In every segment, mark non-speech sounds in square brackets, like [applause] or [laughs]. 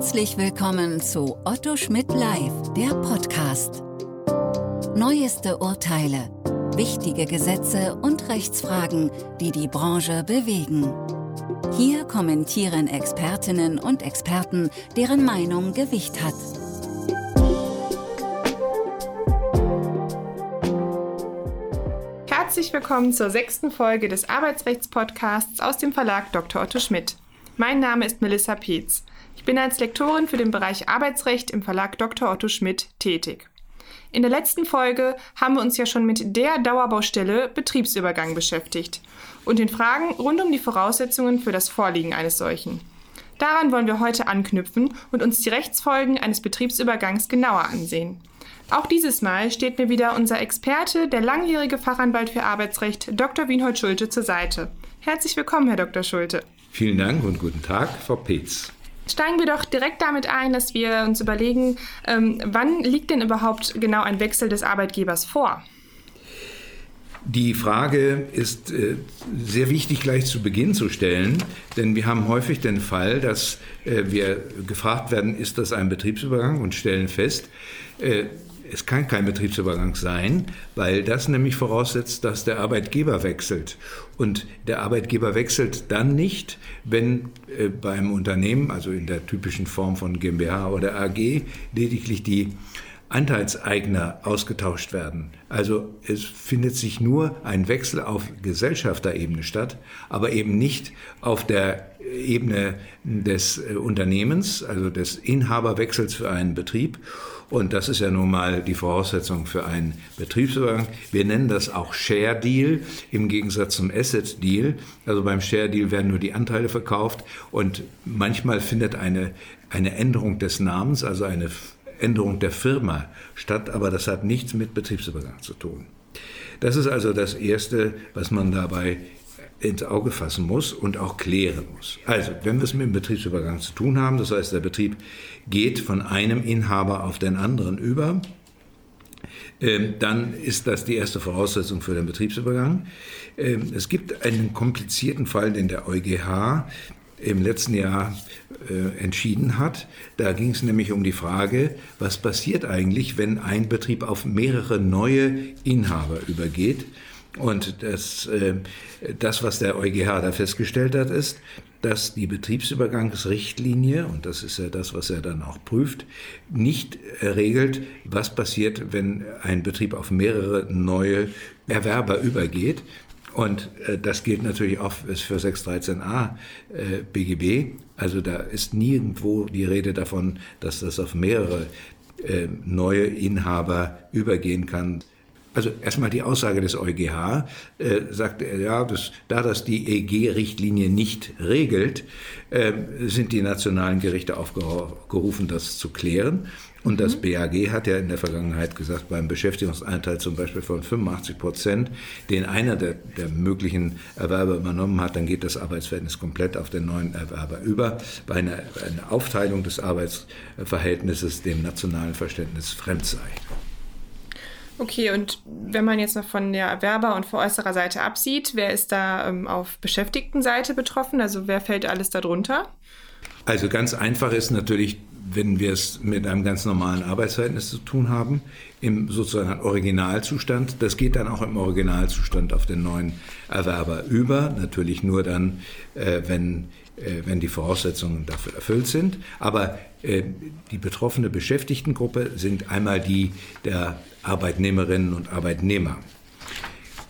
Herzlich willkommen zu Otto Schmidt Live, der Podcast. Neueste Urteile, wichtige Gesetze und Rechtsfragen, die die Branche bewegen. Hier kommentieren Expertinnen und Experten, deren Meinung Gewicht hat. Herzlich willkommen zur sechsten Folge des Arbeitsrechtspodcasts aus dem Verlag Dr. Otto Schmidt. Mein Name ist Melissa Pietz. Bin als Lektorin für den Bereich Arbeitsrecht im Verlag Dr. Otto Schmidt tätig. In der letzten Folge haben wir uns ja schon mit der Dauerbaustelle Betriebsübergang beschäftigt und den Fragen rund um die Voraussetzungen für das Vorliegen eines solchen. Daran wollen wir heute anknüpfen und uns die Rechtsfolgen eines Betriebsübergangs genauer ansehen. Auch dieses Mal steht mir wieder unser Experte, der langjährige Fachanwalt für Arbeitsrecht, Dr. Wienhold Schulte, zur Seite. Herzlich willkommen, Herr Dr. Schulte. Vielen Dank und guten Tag, Frau Peetz. Steigen wir doch direkt damit ein, dass wir uns überlegen, ähm, wann liegt denn überhaupt genau ein Wechsel des Arbeitgebers vor? Die Frage ist äh, sehr wichtig gleich zu Beginn zu stellen, denn wir haben häufig den Fall, dass äh, wir gefragt werden, ist das ein Betriebsübergang und stellen fest, äh, es kann kein Betriebsübergang sein, weil das nämlich voraussetzt, dass der Arbeitgeber wechselt. Und der Arbeitgeber wechselt dann nicht, wenn äh, beim Unternehmen, also in der typischen Form von GmbH oder AG, lediglich die Anteilseigner ausgetauscht werden. Also es findet sich nur ein Wechsel auf Gesellschafterebene statt, aber eben nicht auf der Ebene des äh, Unternehmens, also des Inhaberwechsels für einen Betrieb. Und das ist ja nun mal die Voraussetzung für einen Betriebsübergang. Wir nennen das auch Share Deal im Gegensatz zum Asset Deal. Also beim Share Deal werden nur die Anteile verkauft und manchmal findet eine, eine Änderung des Namens, also eine Änderung der Firma statt, aber das hat nichts mit Betriebsübergang zu tun. Das ist also das Erste, was man dabei ins Auge fassen muss und auch klären muss. Also, wenn wir es mit dem Betriebsübergang zu tun haben, das heißt, der Betrieb geht von einem Inhaber auf den anderen über, ähm, dann ist das die erste Voraussetzung für den Betriebsübergang. Ähm, es gibt einen komplizierten Fall, den der EuGH im letzten Jahr äh, entschieden hat. Da ging es nämlich um die Frage, was passiert eigentlich, wenn ein Betrieb auf mehrere neue Inhaber übergeht. Und das, äh, das, was der EuGH da festgestellt hat, ist, dass die Betriebsübergangsrichtlinie, und das ist ja das, was er dann auch prüft, nicht regelt, was passiert, wenn ein Betrieb auf mehrere neue Erwerber übergeht. Und äh, das gilt natürlich auch für 613a äh, BGB. Also da ist nirgendwo die Rede davon, dass das auf mehrere äh, neue Inhaber übergehen kann. Also erstmal die Aussage des EuGH, äh, sagt er, ja, das, da das die EG-Richtlinie nicht regelt, äh, sind die nationalen Gerichte aufgerufen, das zu klären. Und das mhm. BAG hat ja in der Vergangenheit gesagt, beim Beschäftigungsanteil zum Beispiel von 85 Prozent, den einer der, der, möglichen Erwerber übernommen hat, dann geht das Arbeitsverhältnis komplett auf den neuen Erwerber über, weil eine, eine Aufteilung des Arbeitsverhältnisses dem nationalen Verständnis fremd sei. Okay, und wenn man jetzt noch von der Erwerber- und veräußerer Seite absieht, wer ist da ähm, auf Beschäftigtenseite betroffen? Also wer fällt alles darunter? Also ganz einfach ist natürlich, wenn wir es mit einem ganz normalen Arbeitsverhältnis zu tun haben, im sozusagen Originalzustand. Das geht dann auch im Originalzustand auf den neuen Erwerber über. Natürlich nur dann, äh, wenn wenn die Voraussetzungen dafür erfüllt sind. Aber äh, die betroffene Beschäftigtengruppe sind einmal die der Arbeitnehmerinnen und Arbeitnehmer.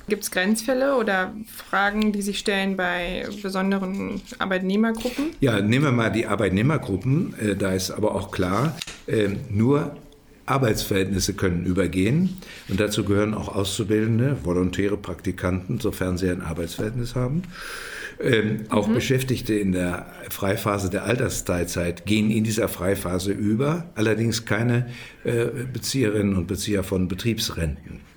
Gibt es Grenzfälle oder Fragen, die sich stellen bei besonderen Arbeitnehmergruppen? Ja, nehmen wir mal die Arbeitnehmergruppen. Äh, da ist aber auch klar, nur Arbeitsverhältnisse können übergehen und dazu gehören auch Auszubildende, volontäre Praktikanten, sofern sie ein Arbeitsverhältnis haben. Ähm, auch mhm. Beschäftigte in der Freiphase der Altersteilzeit gehen in dieser Freiphase über, allerdings keine äh, Bezieherinnen und Bezieher von Betriebsrenten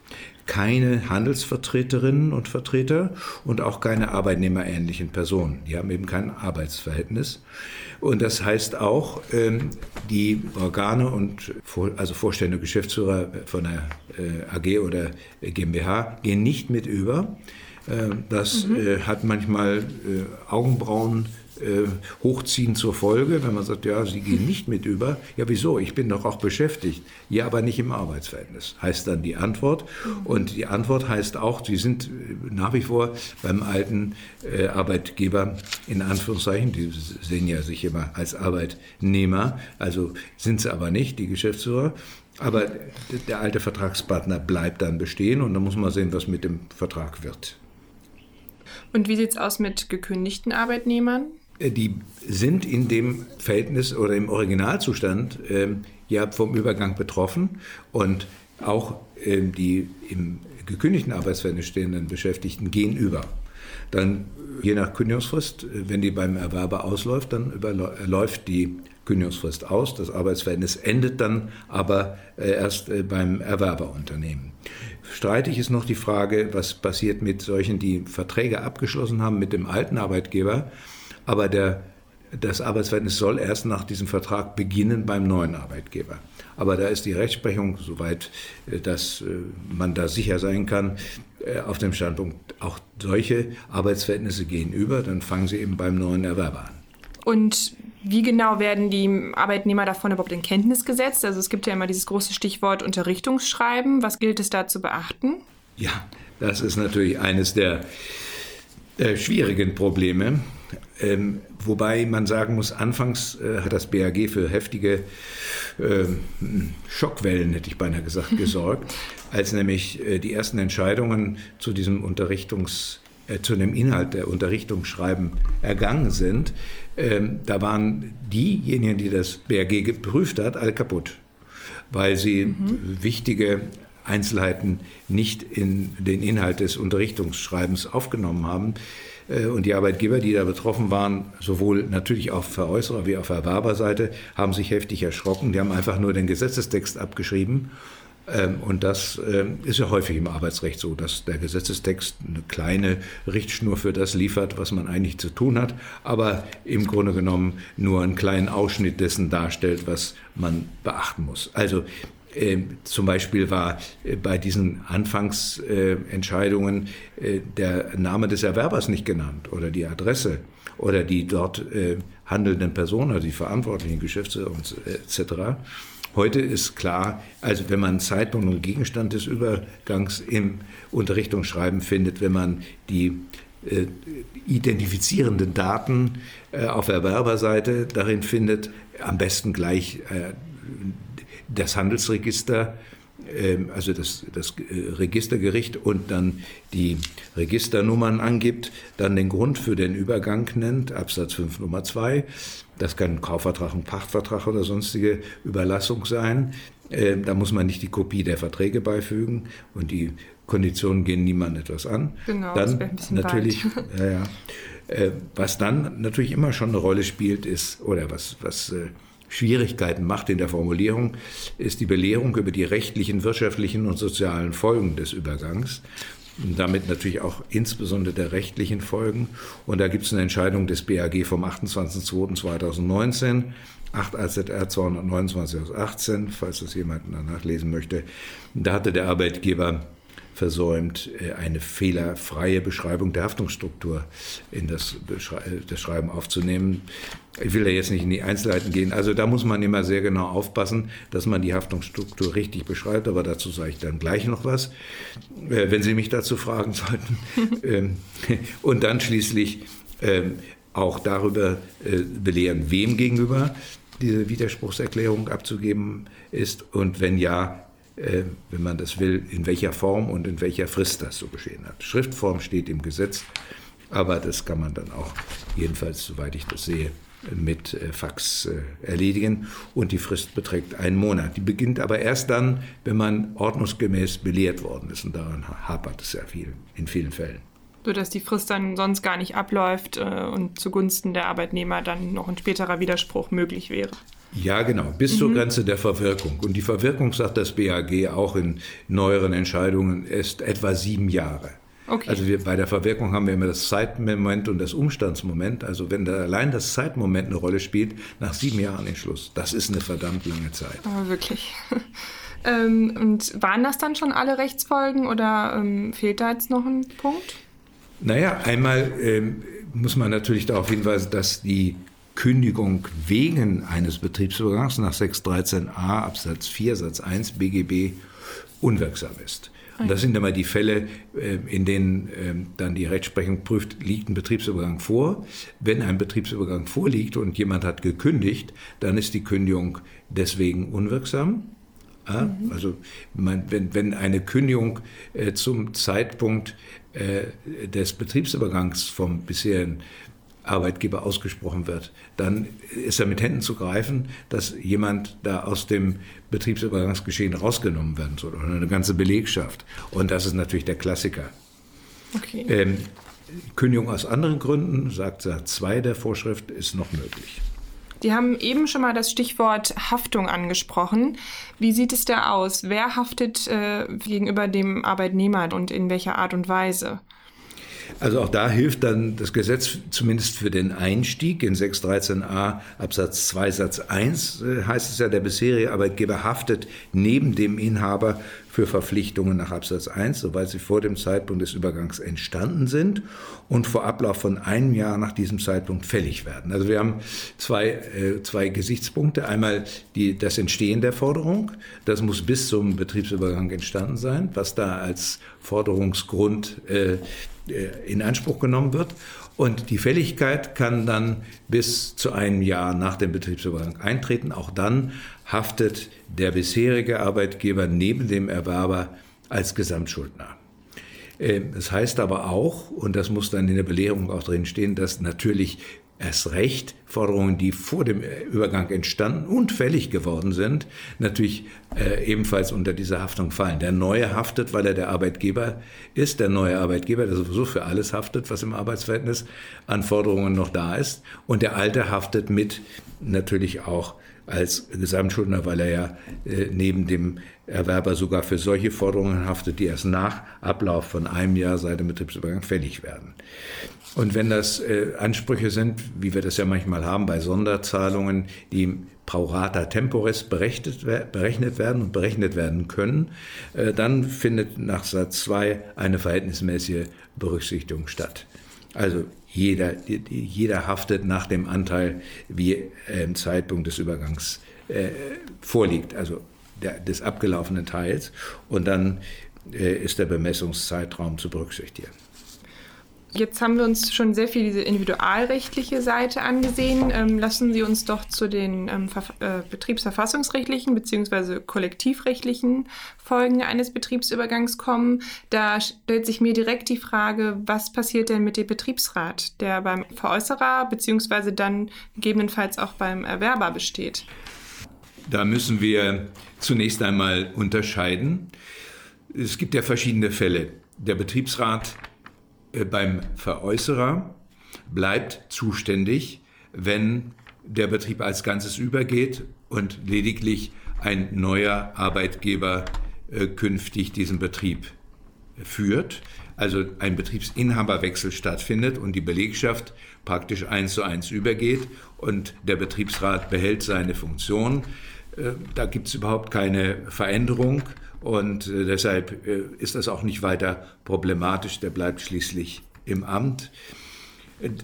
keine Handelsvertreterinnen und Vertreter und auch keine arbeitnehmerähnlichen Personen. Die haben eben kein Arbeitsverhältnis. Und das heißt auch, ähm, die Organe und also Vorstände, Geschäftsführer von der äh, AG oder GmbH gehen nicht mit über das mhm. hat manchmal Augenbrauen äh, hochziehen zur Folge, wenn man sagt, ja, Sie gehen [laughs] nicht mit über. Ja, wieso? Ich bin doch auch beschäftigt. Ja, aber nicht im Arbeitsverhältnis, heißt dann die Antwort. Und die Antwort heißt auch, Sie sind äh, nach wie vor beim alten äh, Arbeitgeber, in Anführungszeichen, die sehen ja sich immer als Arbeitnehmer, also sind sie aber nicht, die Geschäftsführer. Aber der alte Vertragspartner bleibt dann bestehen und dann muss man sehen, was mit dem Vertrag wird. Und wie sieht es aus mit gekündigten Arbeitnehmern? Äh, die sind in dem Verhältnis oder im Originalzustand äh, ja vom Übergang betroffen und auch äh, die im gekündigten Arbeitsverhältnis stehenden Beschäftigten gehen über. Dann je nach Kündigungsfrist, äh, wenn die beim Erwerber ausläuft, dann läuft die Kündigungsfrist aus. Das Arbeitsverhältnis endet dann aber äh, erst äh, beim Erwerberunternehmen. Streitig ist noch die Frage, was passiert mit solchen, die Verträge abgeschlossen haben mit dem alten Arbeitgeber aber der, das Arbeitsverhältnis soll erst nach diesem Vertrag beginnen beim neuen Arbeitgeber. Aber da ist die Rechtsprechung, soweit äh, dass man da sicher sein kann, auf dem Standpunkt, auch solche Arbeitsverhältnisse gehen über, dann fangen sie eben beim neuen Erwerber an. Und wie genau werden die Arbeitnehmer davon überhaupt in Kenntnis gesetzt? Also es gibt ja immer dieses große Stichwort Unterrichtungsschreiben. Was gilt es da zu beachten? Ja, das ist natürlich eines der äh, schwierigen Probleme. Ähm, wobei man sagen muss, anfangs äh, hat das BAG für heftige äh, Schockwellen, hätte ich beinahe gesagt, [laughs] gesorgt, als nämlich äh, die ersten Entscheidungen zu diesem Unterrichtungs äh, zu dem Inhalt der Unterrichtungsschreiben ergangen sind. Ähm, da waren diejenigen, die das BAG geprüft hat, alle kaputt, weil sie mhm. wichtige Einzelheiten nicht in den Inhalt des Unterrichtungsschreibens aufgenommen haben. Äh, und die Arbeitgeber, die da betroffen waren, sowohl natürlich auf Veräußerer wie auf Erwerberseite, haben sich heftig erschrocken. Die haben einfach nur den Gesetzestext abgeschrieben. Ähm, und das ähm, ist ja häufig im Arbeitsrecht so, dass der Gesetzestext eine kleine Richtschnur für das liefert, was man eigentlich zu tun hat, aber im Grunde genommen nur einen kleinen Ausschnitt dessen darstellt, was man beachten muss. Also ähm, zum Beispiel war äh, bei diesen Anfangsentscheidungen äh, der Name des Erwerbers nicht genannt oder die Adresse oder die dort äh, handelnden Personen, also die verantwortlichen Geschäftsführer etc. Heute ist klar, also wenn man Zeitpunkt und Gegenstand des Übergangs im Unterrichtungsschreiben findet, wenn man die äh, identifizierenden Daten äh, auf Erwerberseite darin findet, am besten gleich äh, das Handelsregister, also das, das äh, Registergericht und dann die Registernummern angibt, dann den Grund für den Übergang nennt, Absatz 5 Nummer 2. Das kann ein Kaufvertrag, ein Pachtvertrag oder sonstige Überlassung sein. Ähm, da muss man nicht die Kopie der Verträge beifügen und die Konditionen gehen niemandem etwas an. Genau, dann das ein natürlich, [laughs] ja, ja. Äh, was dann natürlich immer schon eine Rolle spielt, ist, oder was, was äh, Schwierigkeiten macht in der Formulierung, ist die Belehrung über die rechtlichen, wirtschaftlichen und sozialen Folgen des Übergangs. Und damit natürlich auch insbesondere der rechtlichen Folgen. Und da gibt es eine Entscheidung des BAG vom 28.02.2019, 8 AZR 229 aus 18, falls das jemand nachlesen möchte. Da hatte der Arbeitgeber versäumt, äh, eine fehlerfreie Beschreibung der Haftungsstruktur in das, das Schreiben aufzunehmen. Ich will da jetzt nicht in die Einzelheiten gehen. Also da muss man immer sehr genau aufpassen, dass man die Haftungsstruktur richtig beschreibt, aber dazu sage ich dann gleich noch was, äh, wenn Sie mich dazu fragen [laughs] sollten. Ähm, und dann schließlich ähm, auch darüber äh, belehren, wem gegenüber diese Widerspruchserklärung abzugeben ist und wenn ja, äh, wenn man das will, in welcher Form und in welcher Frist das so geschehen hat. Schriftform steht im Gesetz, aber das kann man dann auch, jedenfalls soweit ich das sehe, mit äh, Fax äh, erledigen und die Frist beträgt einen Monat. Die beginnt aber erst dann, wenn man ordnungsgemäß belehrt worden ist und daran hapert es ja viel, in vielen Fällen. Sodass die Frist dann sonst gar nicht abläuft und zugunsten der Arbeitnehmer dann noch ein späterer Widerspruch möglich wäre. Ja, genau, bis mhm. zur Grenze der Verwirkung. Und die Verwirkung, sagt das BAG auch in neueren Entscheidungen, ist etwa sieben Jahre. Okay. Also wir, bei der Verwirkung haben wir immer das Zeitmoment und das Umstandsmoment. Also wenn da allein das Zeitmoment eine Rolle spielt, nach sieben Jahren den Schluss. Das ist eine verdammt lange Zeit. Aber wirklich. [laughs] ähm, und waren das dann schon alle Rechtsfolgen oder ähm, fehlt da jetzt noch ein Punkt? Naja, einmal ähm, muss man natürlich darauf hinweisen, dass die Kündigung wegen eines Betriebsübergangs nach 613a Absatz 4 Satz 1 BGB unwirksam ist. Und das sind immer die Fälle, äh, in denen ähm, dann die Rechtsprechung prüft, liegt ein Betriebsübergang vor. Wenn ein Betriebsübergang vorliegt und jemand hat gekündigt, dann ist die Kündigung deswegen unwirksam. Mhm. Also wenn, wenn eine Kündigung äh, zum Zeitpunkt äh, des Betriebsübergangs vom bisherigen Arbeitgeber ausgesprochen wird, dann ist er mit Händen zu greifen, dass jemand da aus dem Betriebsübergangsgeschehen rausgenommen werden soll oder eine ganze Belegschaft. Und das ist natürlich der Klassiker. Okay. Ähm, Kündigung aus anderen Gründen, sagt Satz 2 der Vorschrift, ist noch möglich. Die haben eben schon mal das Stichwort Haftung angesprochen. Wie sieht es da aus? Wer haftet äh, gegenüber dem Arbeitnehmer und in welcher Art und Weise? Also auch da hilft dann das Gesetz zumindest für den Einstieg. In 613a Absatz 2 Satz 1 äh, heißt es ja, der bisherige Arbeitgeber haftet neben dem Inhaber für Verpflichtungen nach Absatz 1, soweit sie vor dem Zeitpunkt des Übergangs entstanden sind und vor Ablauf von einem Jahr nach diesem Zeitpunkt fällig werden. Also wir haben zwei, äh, zwei Gesichtspunkte. Einmal die, das Entstehen der Forderung. Das muss bis zum Betriebsübergang entstanden sein, was da als Forderungsgrund äh, in Anspruch genommen wird. Und die Fälligkeit kann dann bis zu einem Jahr nach dem Betriebsübergang eintreten. Auch dann haftet der bisherige Arbeitgeber neben dem Erwerber als Gesamtschuldner. Ähm, das heißt aber auch, und das muss dann in der Belehrung auch drin stehen, dass natürlich erst recht Forderungen, die vor dem Übergang entstanden und fällig geworden sind, natürlich äh, ebenfalls unter diese Haftung fallen. Der Neue haftet, weil er der Arbeitgeber ist, der neue Arbeitgeber, der sowieso für alles haftet, was im Arbeitsverhältnis an Forderungen noch da ist. Und der Alte haftet mit natürlich auch als Gesamtschuldner, weil er ja äh, neben dem Erwerber sogar für solche Forderungen haftet, die erst nach Ablauf von einem Jahr seit dem Betriebsübergang fällig werden. Und wenn das äh, Ansprüche sind, wie wir das ja manchmal haben bei Sonderzahlungen, die pro rata temporis berechnet, berechnet werden und berechnet werden können, äh, dann findet nach Satz 2 eine verhältnismäßige Berücksichtigung statt. Also jeder, jeder haftet nach dem Anteil, wie im Zeitpunkt des Übergangs äh, vorliegt, also des abgelaufenen Teils. Und dann äh, ist der Bemessungszeitraum zu berücksichtigen. Jetzt haben wir uns schon sehr viel diese individualrechtliche Seite angesehen. Ähm, lassen Sie uns doch zu den ähm, äh, betriebsverfassungsrechtlichen bzw. kollektivrechtlichen Folgen eines Betriebsübergangs kommen. Da stellt sich mir direkt die Frage, was passiert denn mit dem Betriebsrat, der beim Veräußerer bzw. dann gegebenenfalls auch beim Erwerber besteht? Da müssen wir zunächst einmal unterscheiden. Es gibt ja verschiedene Fälle. Der Betriebsrat beim Veräußerer bleibt zuständig, wenn der Betrieb als Ganzes übergeht und lediglich ein neuer Arbeitgeber äh, künftig diesen Betrieb führt. Also ein Betriebsinhaberwechsel stattfindet und die Belegschaft praktisch eins zu eins übergeht und der Betriebsrat behält seine Funktion. Äh, da gibt es überhaupt keine Veränderung und äh, deshalb äh, ist das auch nicht weiter problematisch. Der bleibt schließlich im Amt.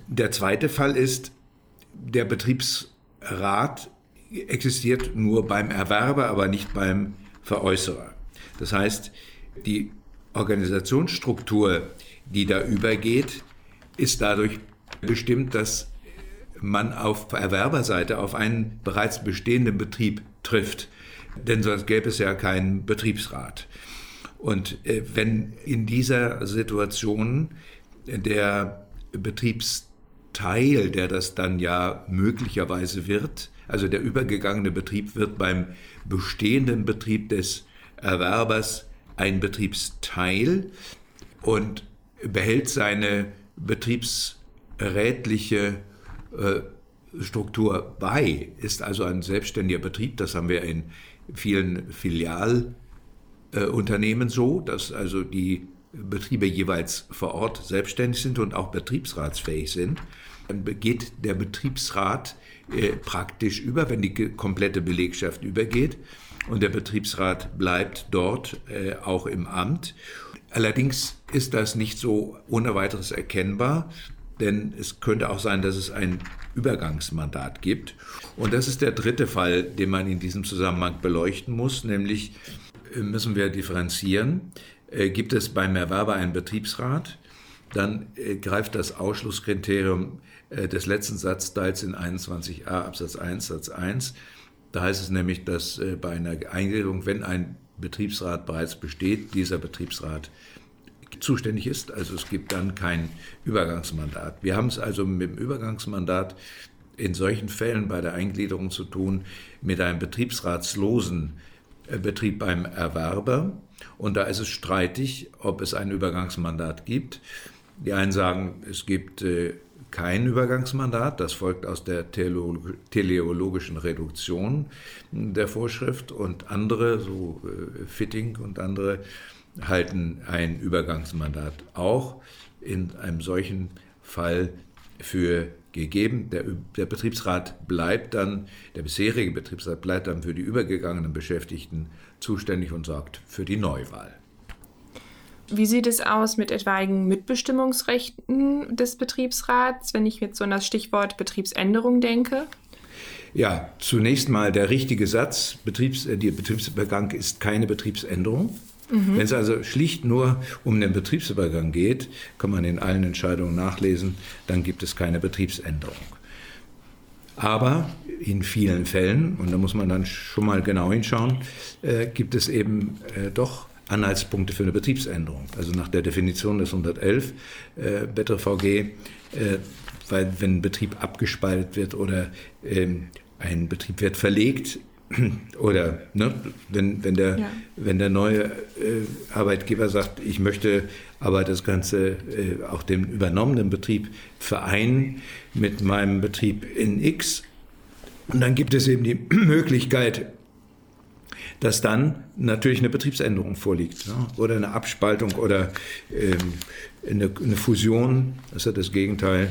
Der zweite Fall ist, der Betriebsrat existiert nur beim Erwerber, aber nicht beim Veräußerer. Das heißt, die Organisationsstruktur, die da übergeht, ist dadurch bestimmt, dass man auf Erwerberseite auf einen bereits bestehenden Betrieb trifft denn sonst gäbe es ja keinen Betriebsrat. Und äh, wenn in dieser Situation der Betriebsteil, der das dann ja möglicherweise wird, also der übergegangene Betrieb wird beim bestehenden Betrieb des Erwerbers ein Betriebsteil und behält seine betriebsrätliche äh, Struktur bei, ist also ein selbstständiger Betrieb, das haben wir in vielen Filialunternehmen äh, so, dass also die Betriebe jeweils vor Ort selbstständig sind und auch betriebsratsfähig sind. Dann geht der Betriebsrat äh, praktisch über, wenn die komplette Belegschaft übergeht und der Betriebsrat bleibt dort äh, auch im Amt. Allerdings ist das nicht so ohne weiteres erkennbar, denn es könnte auch sein, dass es ein Übergangsmandat gibt. Und das ist der dritte Fall, den man in diesem Zusammenhang beleuchten muss, nämlich äh, müssen wir differenzieren. Äh, gibt es beim Erwerber einen Betriebsrat, dann äh, greift das Ausschlusskriterium des letzten Satzteils in 21a Absatz 1 Satz 1. Da heißt es nämlich, dass bei einer Eingliederung, wenn ein Betriebsrat bereits besteht, dieser Betriebsrat zuständig ist. Also es gibt dann kein Übergangsmandat. Wir haben es also mit dem Übergangsmandat in solchen Fällen bei der Eingliederung zu tun mit einem betriebsratslosen äh, Betrieb beim Erwerber. Und da ist es streitig, ob es ein Übergangsmandat gibt. Die einen sagen, es gibt äh, kein Übergangsmandat. Das folgt aus der teleologischen Reduktion der Vorschrift. Und andere, so äh, Fitting und andere, halten ein Übergangsmandat auch in einem solchen Fall für gegeben. Der, der, Betriebsrat bleibt dann, der bisherige Betriebsrat bleibt dann für die übergegangenen Beschäftigten zuständig und sorgt für die Neuwahl. Wie sieht es aus mit etwaigen Mitbestimmungsrechten des Betriebsrats, wenn ich jetzt so an das Stichwort Betriebsänderung denke? Ja, zunächst mal der richtige Satz, Betriebs, äh, der Betriebsübergang ist keine Betriebsänderung. Mhm. Wenn es also schlicht nur um den Betriebsübergang geht, kann man in allen Entscheidungen nachlesen, dann gibt es keine Betriebsänderung. Aber in vielen Fällen, und da muss man dann schon mal genau hinschauen, äh, gibt es eben äh, doch Anhaltspunkte für eine Betriebsänderung. Also nach der Definition des 111 äh, Better VG, äh, weil wenn ein Betrieb abgespaltet wird oder ähm, ein Betrieb wird verlegt, [clears throat] oder ne, wenn, wenn, der, ja. wenn der neue äh, Arbeitgeber sagt, ich möchte aber das Ganze äh, auch dem übernommenen Betrieb vereinen mit meinem Betrieb in X. Und dann gibt es eben die [clears throat] Möglichkeit, dass dann natürlich eine Betriebsänderung vorliegt ne? oder eine Abspaltung oder ähm, eine, eine, Fusion, das ist ja das Gegenteil.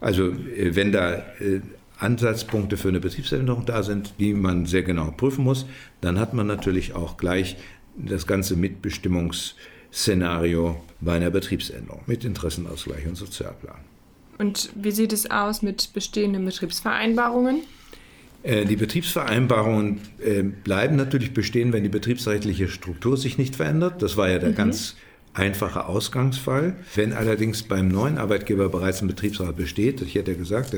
Also äh, wenn da äh, Ansatzpunkte für eine Betriebsänderung da sind, die man sehr genau prüfen muss, dann hat man natürlich auch gleich das ganze Mitbestimmungsszenario bei einer Betriebsänderung mit Interessenausgleich und Sozialplan. Und wie sieht es aus mit bestehenden Betriebsvereinbarungen? Äh, die Betriebsvereinbarungen äh, bleiben natürlich bestehen, wenn die betriebsrechtliche Struktur sich nicht verändert. Das war ja der mhm. ganz einfache Ausgangsfall. Wenn allerdings beim neuen Arbeitgeber bereits ein Betriebsrat besteht, ich hätte ja gesagt,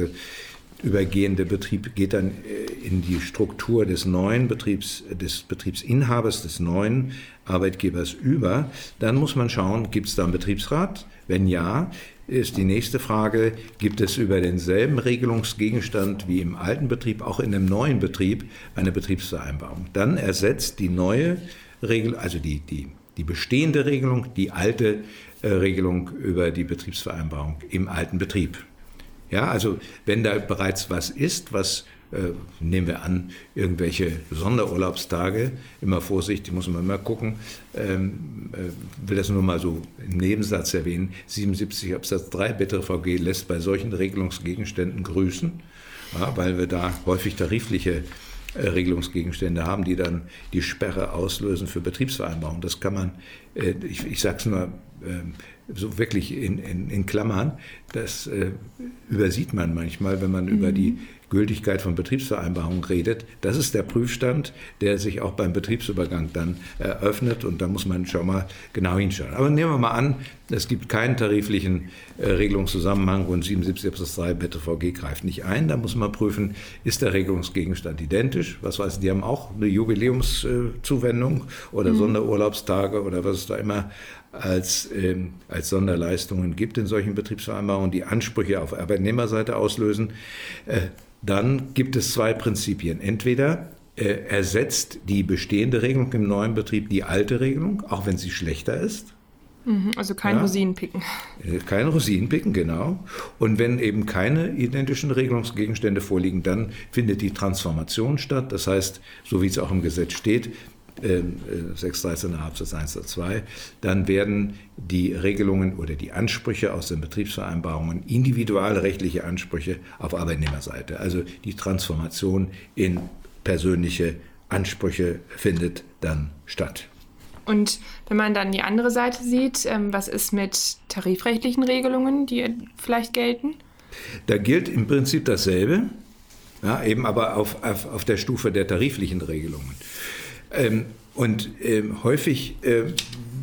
übergehende Betrieb geht dann äh, in die Struktur des neuen Betriebs, des Betriebsinhabers, des neuen Arbeitgebers über. Dann muss man schauen, gibt es da einen Betriebsrat? Wenn ja, ist die nächste Frage, gibt es über denselben Regelungsgegenstand wie im alten Betrieb, auch in dem neuen Betrieb, eine Betriebsvereinbarung? Dann ersetzt die neue Regel, also die, die, die bestehende Regelung, die alte äh, Regelung über die Betriebsvereinbarung im alten Betrieb. Ja, also wenn da bereits was ist, was äh, nehmen wir an, irgendwelche Sonderurlaubstage, immer vorsichtig, muss man immer gucken, ähm, äh, will das nur mal so im Nebensatz erwähnen, 77 Absatz 3 BTVG lässt bei solchen Regelungsgegenständen grüßen, weil wir da häufig tarifliche äh, Regelungsgegenstände haben, die dann die Sperre auslösen für Betriebsvereinbarungen. Das kann man, ich, ich sage es nur ähm, so wirklich in, in, in Klammern, das äh, übersieht man manchmal, wenn man mhm. über die Gültigkeit von Betriebsvereinbarungen redet. Das ist der Prüfstand, der sich auch beim Betriebsübergang dann eröffnet und da muss man schon mal genau hinschauen. Aber nehmen wir mal an, es gibt keinen tariflichen äh, Regelungszusammenhang und 77 Absatz 3 BTVG greift nicht ein. Da muss man prüfen, ist der Regelungsgegenstand identisch? Was weiß ich, die haben auch eine Jubiläumszuwendung oder mhm. Sonderurlaubstage oder was es da immer als, ähm, als Sonderleistungen gibt in solchen Betriebsvereinbarungen, die Ansprüche auf Arbeitnehmerseite auslösen. Äh, dann gibt es zwei Prinzipien. Entweder äh, ersetzt die bestehende Regelung im neuen Betrieb die alte Regelung, auch wenn sie schlechter ist. Mhm, also kein ja. Rosinenpicken. Äh, kein Rosinenpicken, genau. Und wenn eben keine identischen Regelungsgegenstände vorliegen, dann findet die Transformation statt. Das heißt, so wie es auch im Gesetz steht, 613 äh, Absatz 1 oder 2, dann werden die Regelungen oder die Ansprüche aus den Betriebsvereinbarungen individualrechtliche Ansprüche auf Arbeitnehmerseite. Also die Transformation in persönliche Ansprüche findet dann statt. Und wenn man dann die andere Seite sieht, ähm, was ist mit tarifrechtlichen Regelungen, die vielleicht gelten? Da gilt im Prinzip dasselbe, ja, eben aber auf, auf, auf der Stufe der tariflichen Regelungen. Ähm, und ähm, häufig äh,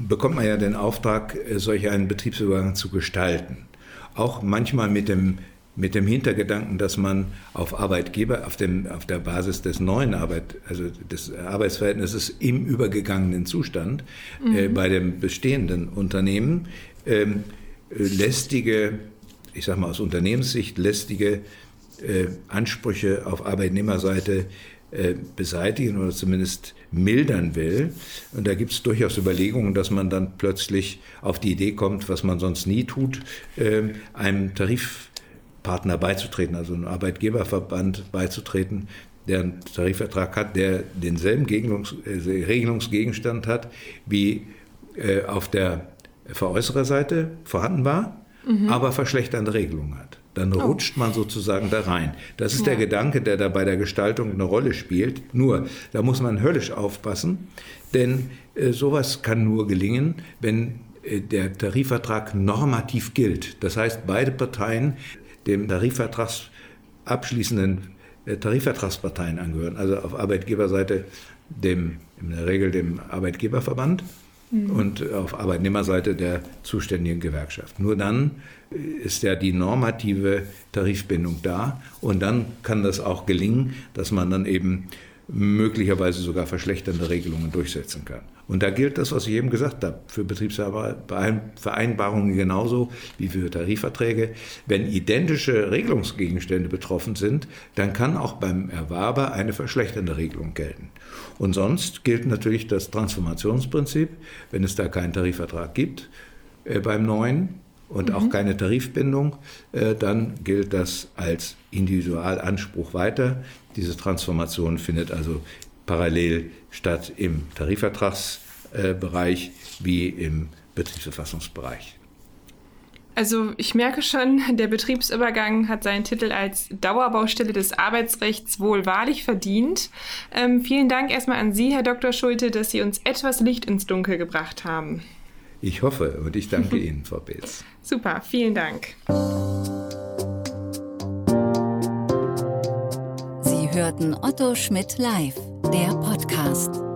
bekommt man ja den Auftrag, äh, solch einen Betriebsübergang zu gestalten. Auch manchmal mit dem, mit dem Hintergedanken, dass man auf Arbeitgeber, auf, dem, auf der Basis des neuen Arbeit, also des Arbeitsverhältnisses im übergegangenen Zustand äh, mhm. äh, bei dem bestehenden Unternehmen ähm, lästige, ich sage mal aus Unternehmenssicht, lästige äh, Ansprüche auf Arbeitnehmerseite äh, beseitigen oder zumindest mildern will. Und da gibt es durchaus Überlegungen, dass man dann plötzlich auf die Idee kommt, was man sonst nie tut, äh, einem Tarifpartner beizutreten, also einem Arbeitgeberverband beizutreten, der einen Tarifvertrag hat, der denselben Gegnungs äh, Regelungsgegenstand hat, wie äh, auf der Veräußererseite vorhanden war, mhm. aber verschlechternde Regelungen hat. Dann oh. rutscht man sozusagen da rein. Das ist ja. der Gedanke, der da bei der Gestaltung eine Rolle spielt. Nur, da muss man höllisch aufpassen, denn äh, sowas kann nur gelingen, wenn äh, der Tarifvertrag normativ gilt. Das heißt, beide Parteien dem Tarifvertrags abschließenden äh, Tarifvertragsparteien angehören. Also auf Arbeitgeberseite dem, in der Regel dem Arbeitgeberverband mhm. und auf Arbeitnehmerseite der zuständigen Gewerkschaft. Nur dann ist ja die normative Tarifbindung da und dann kann das auch gelingen, dass man dann eben möglicherweise sogar verschlechternde Regelungen durchsetzen kann. Und da gilt das, was ich eben gesagt habe, für Betriebsvereinbarungen genauso wie für Tarifverträge. Wenn identische Regelungsgegenstände betroffen sind, dann kann auch beim Erwerber eine verschlechternde Regelung gelten. Und sonst gilt natürlich das Transformationsprinzip, wenn es da keinen Tarifvertrag gibt äh, beim neuen und mhm. auch keine Tarifbindung, äh, dann gilt das als Individualanspruch weiter. Diese Transformation findet also parallel statt im Tarifvertragsbereich äh, wie im Betriebsverfassungsbereich. Also ich merke schon, der Betriebsübergang hat seinen Titel als Dauerbaustelle des Arbeitsrechts wohl wahrlich verdient. Ähm, vielen Dank erstmal an Sie, Herr Dr. Schulte, dass Sie uns etwas Licht ins Dunkel gebracht haben. Ich hoffe und ich danke Ihnen, Frau Beetz. [laughs] Super, vielen Dank. Sie hörten Otto Schmidt live, der Podcast.